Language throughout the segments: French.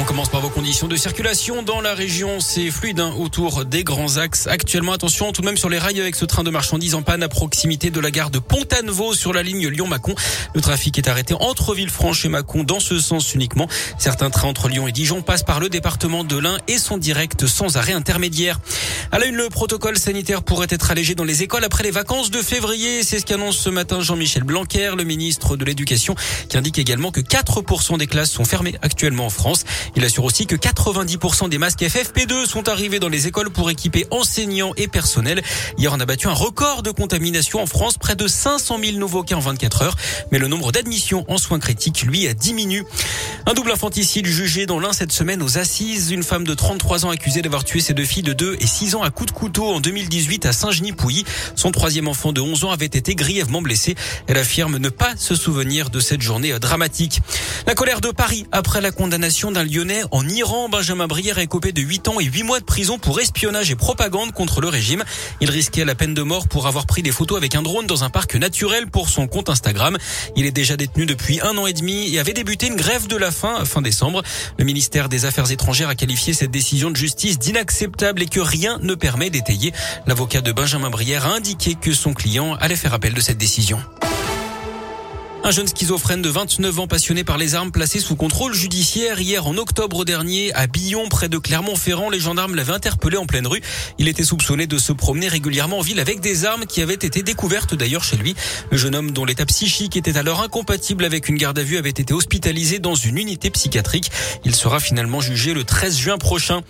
On commence par vos conditions de circulation dans la région. C'est fluide hein, autour des grands axes. Actuellement, attention tout de même sur les rails avec ce train de marchandises en panne à proximité de la gare de Pont-à-Nouveau sur la ligne Lyon-Mâcon. Le trafic est arrêté entre Villefranche et Mâcon dans ce sens uniquement. Certains trains entre Lyon et Dijon passent par le département de l'Ain et sont directs sans arrêt intermédiaire. À la une, le protocole sanitaire pourrait être allégé dans les écoles après les vacances de février. C'est ce qu'annonce ce matin Jean-Michel Blanquer, le ministre de l'Éducation, qui indique également que 4% des classes sont fermées actuellement en France. Il assure aussi que 90% des masques FFP2 sont arrivés dans les écoles pour équiper enseignants et personnels. Hier, on a battu un record de contamination en France, près de 500 000 nouveaux cas en 24 heures. Mais le nombre d'admissions en soins critiques, lui, a diminué. Un double infanticide jugé dans l'un cette semaine aux assises. Une femme de 33 ans accusée d'avoir tué ses deux filles de 2 et 6 ans à coups de couteau en 2018 à Saint-Genis-Pouilly. Son troisième enfant de 11 ans avait été grièvement blessé. Elle affirme ne pas se souvenir de cette journée dramatique. La colère de Paris après la condamnation d'un Lyonnais en Iran. Benjamin Brière est copé de 8 ans et 8 mois de prison pour espionnage et propagande contre le régime. Il risquait la peine de mort pour avoir pris des photos avec un drone dans un parc naturel pour son compte Instagram. Il est déjà détenu depuis un an et demi et avait débuté une grève de la faim fin décembre. Le ministère des Affaires étrangères a qualifié cette décision de justice d'inacceptable et que rien ne permet d'étayer. L'avocat de Benjamin Brière a indiqué que son client allait faire appel de cette décision. Un jeune schizophrène de 29 ans passionné par les armes placé sous contrôle judiciaire hier en octobre dernier à Billon près de Clermont-Ferrand. Les gendarmes l'avaient interpellé en pleine rue. Il était soupçonné de se promener régulièrement en ville avec des armes qui avaient été découvertes d'ailleurs chez lui. Le jeune homme dont l'état psychique était alors incompatible avec une garde à vue avait été hospitalisé dans une unité psychiatrique. Il sera finalement jugé le 13 juin prochain.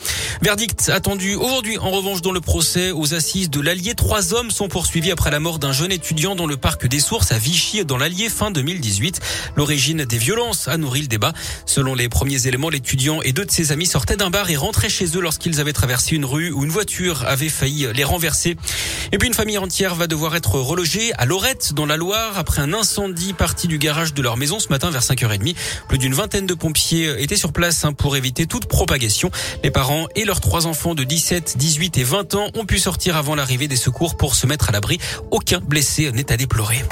Verdict attendu aujourd'hui en revanche dans le procès aux assises de l'Allier. Trois hommes sont poursuivis après la mort d'un jeune étudiant dans le parc des Sources à Vichy dans l'Allier fin 2018. L'origine des violences a nourri le débat. Selon les premiers éléments, l'étudiant et deux de ses amis sortaient d'un bar et rentraient chez eux lorsqu'ils avaient traversé une rue où une voiture avait failli les renverser. Et puis une famille entière va devoir être relogée à Lorette dans la Loire après un incendie parti du garage de leur maison ce matin vers 5h30. Plus d'une vingtaine de pompiers étaient sur place hein, pour éviter toute propagation. Les parents et leurs trois enfants de 17, 18 et 20 ans ont pu sortir avant l'arrivée des secours pour se mettre à l'abri. Aucun blessé n'est à déplorer.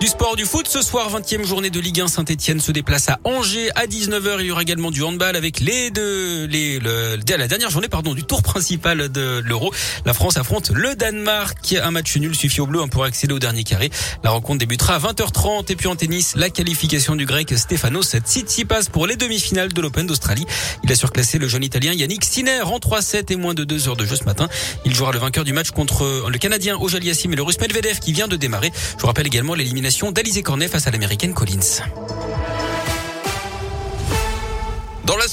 Du sport, du foot. Ce soir, 20e journée de Ligue 1. Saint-Etienne se déplace à Angers à 19h. Il y aura également du handball avec les deux, les, le, la dernière journée, pardon, du tour principal de l'Euro. La France affronte le Danemark. Un match nul suffit au bleu pour accéder au dernier carré. La rencontre débutera à 20h30. Et puis en tennis, la qualification du grec Stefanos Tsitsipas pour les demi-finales de l'Open d'Australie. Il a surclassé le jeune italien Yannick Sinner en 3-7 et moins de 2 heures de jeu ce matin. Il jouera le vainqueur du match contre le Canadien Ojaliassim et le Russe Medvedev qui vient de démarrer. Je vous rappelle également l'élimination d'Alizé Cornet face à l'américaine Collins. Dans la